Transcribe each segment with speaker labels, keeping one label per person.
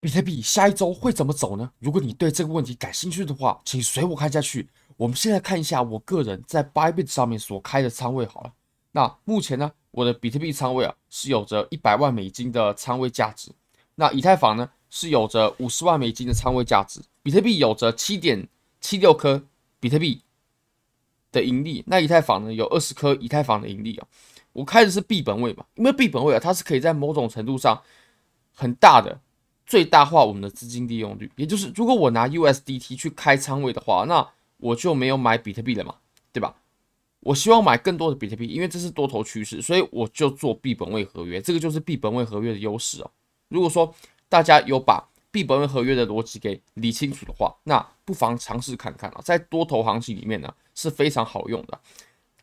Speaker 1: 比特币下一周会怎么走呢？如果你对这个问题感兴趣的话，请随我看下去。我们现在看一下我个人在 Bybit 上面所开的仓位好了。那目前呢，我的比特币仓位啊是有着一百万美金的仓位价值。那以太坊呢是有着五十万美金的仓位价值。比特币有着七点七六颗比特币的盈利。那以太坊呢有二十颗以太坊的盈利啊。我开的是币本位嘛，因为币本位啊，它是可以在某种程度上很大的最大化我们的资金利用率。也就是如果我拿 USDT 去开仓位的话，那我就没有买比特币了嘛，对吧？我希望买更多的比特币，因为这是多头趋势，所以我就做币本位合约，这个就是币本位合约的优势哦。如果说大家有把币本位合约的逻辑给理清楚的话，那不妨尝试看看啊，在多头行情里面呢是非常好用的。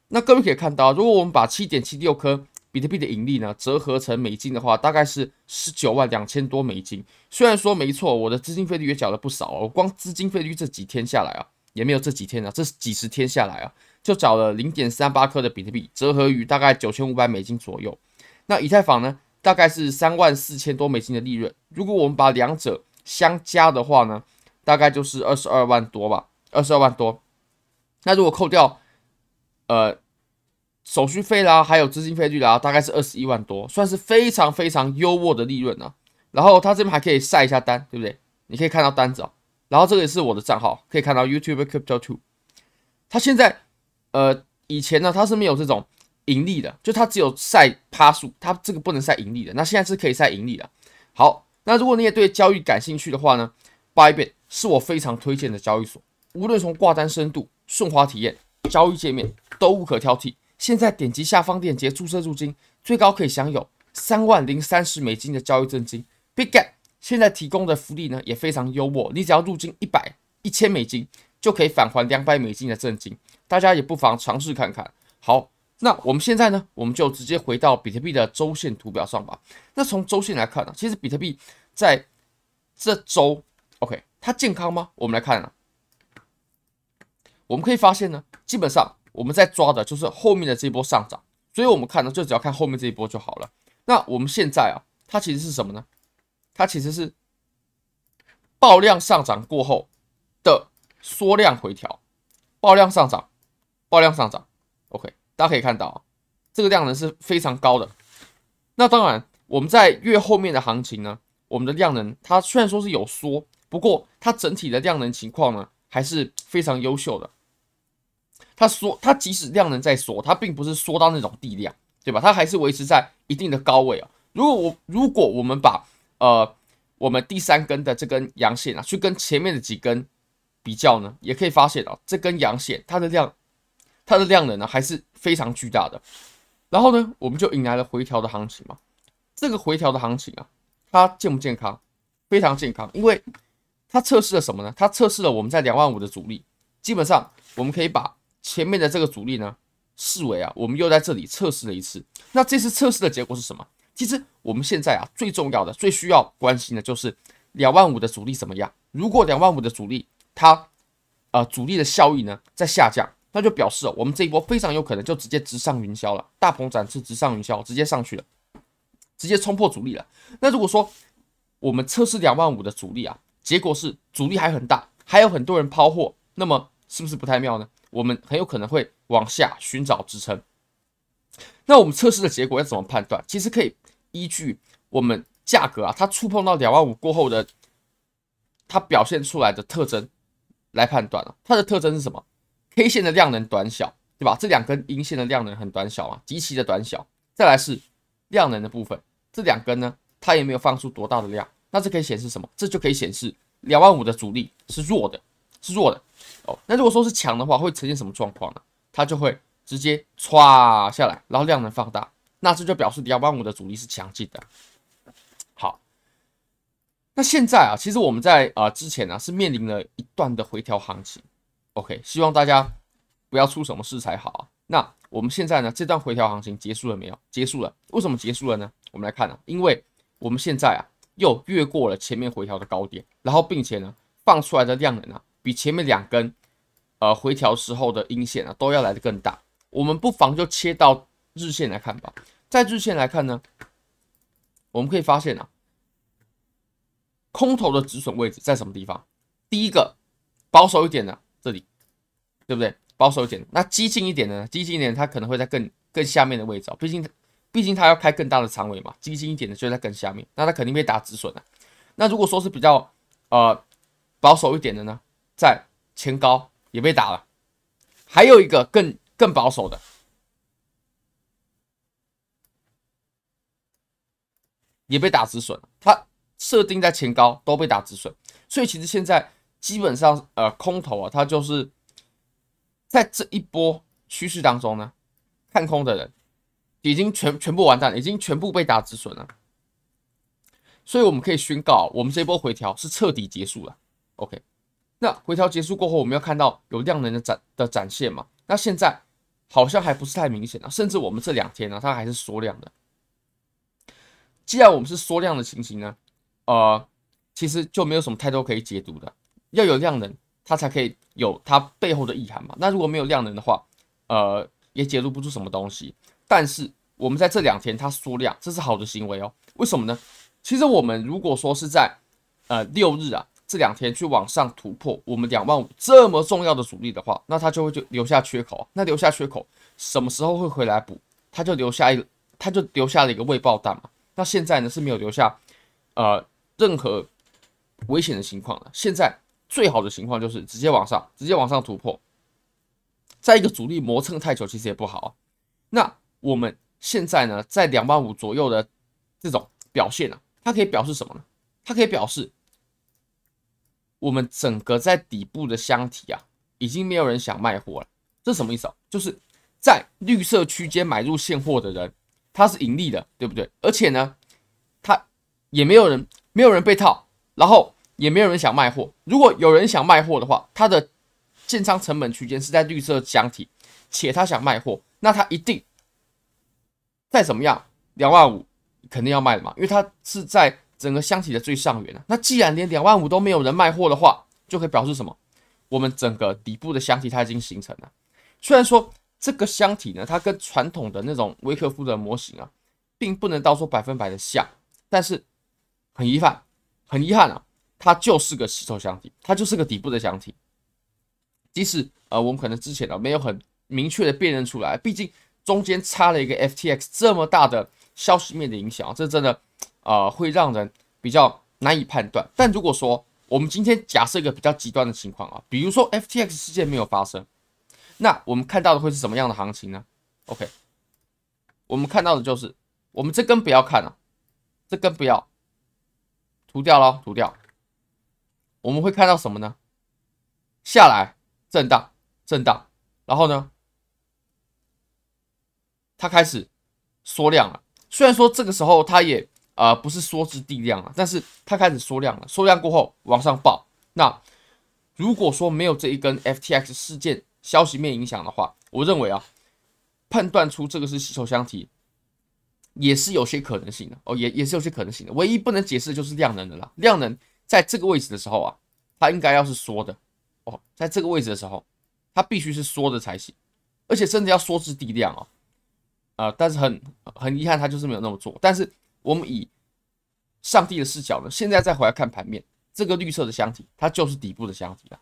Speaker 1: 那各位可以看到，如果我们把七点七六颗比特币的盈利呢折合成美金的话，大概是十九万两千多美金。虽然说没错，我的资金费率也缴了不少哦，光资金费率这几天下来啊。也没有这几天啊，这几十天下来啊，就缴了零点三八克的比特币，折合于大概九千五百美金左右。那以太坊呢，大概是三万四千多美金的利润。如果我们把两者相加的话呢，大概就是二十二万多吧，二十二万多。那如果扣掉呃手续费啦，还有资金费率啦，大概是二十一万多，算是非常非常优渥的利润啊。然后他这边还可以晒一下单，对不对？你可以看到单子啊。然后这个也是我的账号，可以看到 YouTube Crypto Two。它现在，呃，以前呢它是没有这种盈利的，就它只有晒趴数，它这个不能晒盈利的。那现在是可以晒盈利的。好，那如果你也对交易感兴趣的话呢，Bybit 是我非常推荐的交易所，无论从挂单深度、顺滑体验、交易界面都无可挑剔。现在点击下方链接注册入金，最高可以享有三万零三十美金的交易赠金。Big Get 现在提供的福利呢也非常优渥，你只要入金一百一千美金就可以返还两百美金的赠金，大家也不妨尝试看看。好，那我们现在呢，我们就直接回到比特币的周线图表上吧。那从周线来看呢，其实比特币在这周，OK，它健康吗？我们来看啊，我们可以发现呢，基本上我们在抓的就是后面的这一波上涨，所以我们看呢，就只要看后面这一波就好了。那我们现在啊，它其实是什么呢？它其实是爆量上涨过后的缩量回调，爆量上涨，爆量上涨。OK，大家可以看到啊，这个量能是非常高的。那当然，我们在越后面的行情呢，我们的量能它虽然说是有缩，不过它整体的量能情况呢还是非常优秀的。它缩，它即使量能在缩，它并不是缩到那种地量，对吧？它还是维持在一定的高位啊。如果我如果我们把呃，我们第三根的这根阳线啊，去跟前面的几根比较呢，也可以发现啊，这根阳线它的量，它的量能呢还是非常巨大的。然后呢，我们就迎来了回调的行情嘛。这个回调的行情啊，它健不健康？非常健康，因为它测试了什么呢？它测试了我们在两万五的阻力。基本上，我们可以把前面的这个阻力呢，视为啊，我们又在这里测试了一次。那这次测试的结果是什么？其实我们现在啊，最重要的、最需要关心的就是两万五的阻力怎么样？如果两万五的阻力它呃阻力的效益呢在下降，那就表示，我们这一波非常有可能就直接直上云霄了，大鹏展翅，直上云霄，直接上去了，直接冲破阻力了。那如果说我们测试两万五的阻力啊，结果是阻力还很大，还有很多人抛货，那么是不是不太妙呢？我们很有可能会往下寻找支撑。那我们测试的结果要怎么判断？其实可以。依据我们价格啊，它触碰到两万五过后的它表现出来的特征来判断了。它的特征是什么？K 线的量能短小，对吧？这两根阴线的量能很短小啊，极其的短小。再来是量能的部分，这两根呢，它也没有放出多大的量。那这可以显示什么？这就可以显示两万五的阻力是弱的，是弱的哦。那如果说是强的话，会呈现什么状况呢？它就会直接歘下来，然后量能放大。那这就表示两万五的阻力是强劲的。好，那现在啊，其实我们在啊、呃、之前呢、是面临了一段的回调行情。OK，希望大家不要出什么事才好啊。那我们现在呢，这段回调行情结束了没有？结束了。为什么结束了呢？我们来看啊，因为我们现在啊又越过了前面回调的高点，然后并且呢放出来的量能啊比前面两根呃回调时候的阴线啊都要来的更大。我们不妨就切到日线来看吧。在日线来看呢，我们可以发现啊，空头的止损位置在什么地方？第一个保守一点的这里，对不对？保守一点，那激进一点的呢？激进一点，它可能会在更更下面的位置哦。毕竟，毕竟它要开更大的仓位嘛。激进一点的就在更下面，那它肯定被打止损了。那如果说是比较呃保守一点的呢，在前高也被打了。还有一个更更保守的，也被打止损了。它设定在前高都被打止损，所以其实现在基本上呃空头啊，它就是。在这一波趋势当中呢，看空的人已经全全部完蛋，已经全部被打止损了。所以我们可以宣告，我们这波回调是彻底结束了。OK，那回调结束过后，我们要看到有量能的展的展现嘛？那现在好像还不是太明显啊，甚至我们这两天呢，它还是缩量的。既然我们是缩量的情形呢，呃，其实就没有什么太多可以解读的，要有量能。它才可以有它背后的意涵嘛？那如果没有量能的话，呃，也解读不出什么东西。但是我们在这两天它缩量，这是好的行为哦。为什么呢？其实我们如果说是在呃六日啊这两天去往上突破我们两万五这么重要的阻力的话，那它就会就留下缺口。那留下缺口什么时候会回来补？它就留下一，它就留下了一个未爆弹嘛。那现在呢是没有留下呃任何危险的情况了。现在。最好的情况就是直接往上，直接往上突破，在一个阻力磨蹭太久，其实也不好啊。那我们现在呢，在两万五左右的这种表现啊，它可以表示什么呢？它可以表示我们整个在底部的箱体啊，已经没有人想卖货了。这什么意思啊？就是在绿色区间买入现货的人，他是盈利的，对不对？而且呢，他也没有人，没有人被套，然后。也没有人想卖货。如果有人想卖货的话，他的建仓成本区间是在绿色箱体，且他想卖货，那他一定再怎么样，两万五肯定要卖的嘛，因为他是在整个箱体的最上缘啊。那既然连两万五都没有人卖货的话，就可以表示什么？我们整个底部的箱体它已经形成了。虽然说这个箱体呢，它跟传统的那种维克夫的模型啊，并不能到说百分百的像，但是很遗憾，很遗憾啊。它就是个吸筹箱体，它就是个底部的箱体。即使呃，我们可能之前呢没有很明确的辨认出来，毕竟中间插了一个 FTX 这么大的消息面的影响，这真的呃会让人比较难以判断。但如果说我们今天假设一个比较极端的情况啊，比如说 FTX 事件没有发生，那我们看到的会是什么样的行情呢？OK，我们看到的就是我们这根不要看了，这根不要涂掉了，涂掉。我们会看到什么呢？下来震荡，震荡，然后呢，它开始缩量了。虽然说这个时候它也呃不是缩至地量了，但是它开始缩量了。缩量过后往上爆。那如果说没有这一根 FTX 事件消息面影响的话，我认为啊，判断出这个是吸筹箱体也是有些可能性的哦，也也是有些可能性的。唯一不能解释的就是量能的啦，量能。在这个位置的时候啊，它应该要是缩的哦，在这个位置的时候，它必须是缩的才行，而且甚至要缩至地量哦，啊、但是很很遗憾，它就是没有那么做。但是我们以上帝的视角呢，现在再回来看盘面，这个绿色的箱体，它就是底部的箱体了。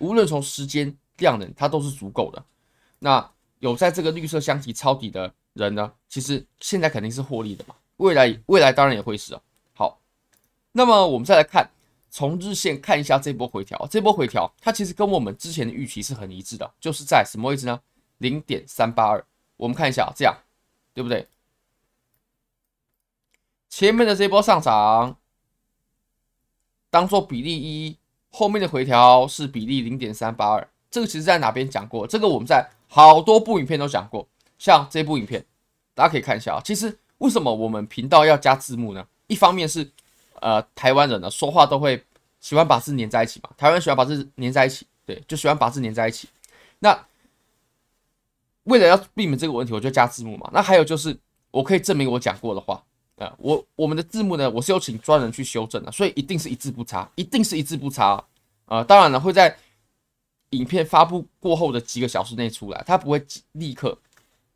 Speaker 1: 无论从时间、量能，它都是足够的。那有在这个绿色箱体抄底的人呢，其实现在肯定是获利的嘛，未来未来当然也会是啊。那么我们再来看，从日线看一下这波回调。这波回调它其实跟我们之前的预期是很一致的，就是在什么位置呢？零点三八二。我们看一下，这样对不对？前面的这波上涨当做比例一，后面的回调是比例零点三八二。这个其实在哪边讲过？这个我们在好多部影片都讲过。像这部影片，大家可以看一下啊。其实为什么我们频道要加字幕呢？一方面是呃，台湾人呢说话都会喜欢把字粘在一起嘛。台湾人喜欢把字粘在一起，对，就喜欢把字粘在一起。那为了要避免这个问题，我就加字幕嘛。那还有就是，我可以证明我讲过的话啊、我我们的字幕呢，我是有请专人去修正的，所以一定是一字不差，一定是一字不差啊、呃。当然了，会在影片发布过后的几个小时内出来，它不会立刻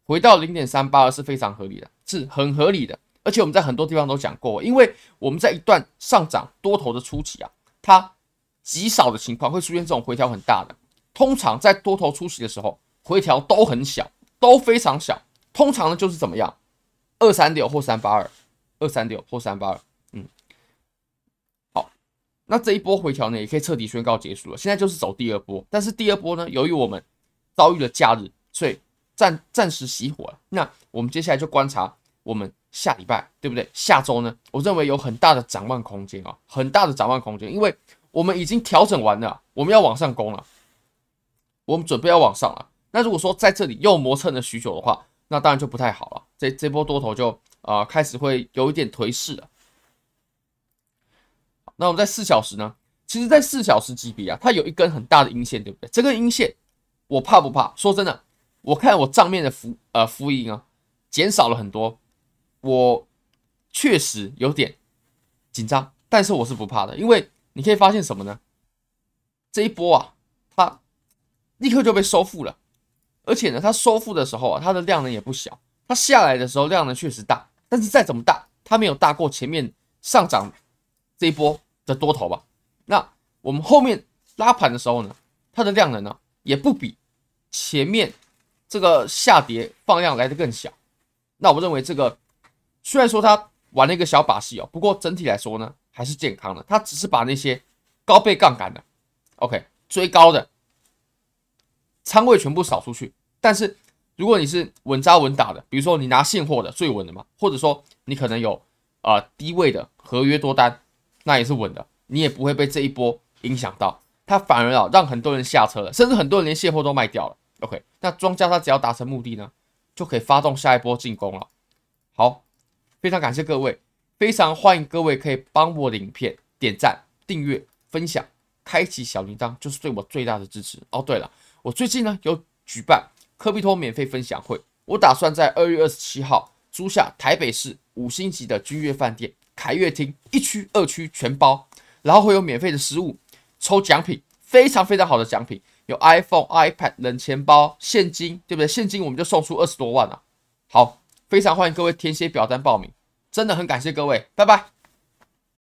Speaker 1: 回到零点三八二，是非常合理的，是很合理的。而且我们在很多地方都讲过，因为我们在一段上涨多头的初期啊，它极少的情况会出现这种回调很大的。通常在多头初期的时候，回调都很小，都非常小。通常呢就是怎么样，二三六或三八二，二三六或三八二。嗯，好，那这一波回调呢，也可以彻底宣告结束了。现在就是走第二波，但是第二波呢，由于我们遭遇了假日，所以暂暂时熄火了。那我们接下来就观察我们下礼拜，对不对？下周呢，我认为有很大的展望空间啊，很大的展望空间，因为我们已经调整完了，我们要往上攻了。我们准备要往上了，那如果说在这里又磨蹭了许久的话，那当然就不太好了。这这波多头就啊、开始会有一点颓势了。那我们在四小时呢？其实，在四小时级别啊，它有一根很大的阴线，对不对？这根阴线我怕不怕？说真的，我看我账面的浮呃浮盈啊减少了很多，我确实有点紧张，但是我是不怕的，因为你可以发现什么呢？这一波啊，它。立刻就被收复了，而且呢，它收复的时候啊，它的量呢也不小。它下来的时候量呢确实大，但是再怎么大，它没有大过前面上涨这一波的多头吧？那我们后面拉盘的时候呢，它的量能呢也不比前面这个下跌放量来的更小。那我认为这个虽然说它玩了一个小把戏哦，不过整体来说呢还是健康的。它只是把那些高倍杠杆的，OK 追高的。仓位全部扫出去，但是如果你是稳扎稳打的，比如说你拿现货的最稳的嘛，或者说你可能有啊、呃、低位的合约多单，那也是稳的，你也不会被这一波影响到，它反而啊让很多人下车了，甚至很多人连现货都卖掉了。OK，那庄家他只要达成目的呢，就可以发动下一波进攻了。好，非常感谢各位，非常欢迎各位可以帮我的影片点赞、订阅、分享、开启小铃铛，就是对我最大的支持。哦，对了。我最近呢有举办科比托免费分享会，我打算在二月二十七号租下台北市五星级的君悦饭店凯悦厅，一区二区全包，然后会有免费的食物抽奖品，非常非常好的奖品，有 iPhone、iPad、冷钱包、现金，对不对？现金我们就送出二十多万了。好，非常欢迎各位填写表单报名，真的很感谢各位，拜拜。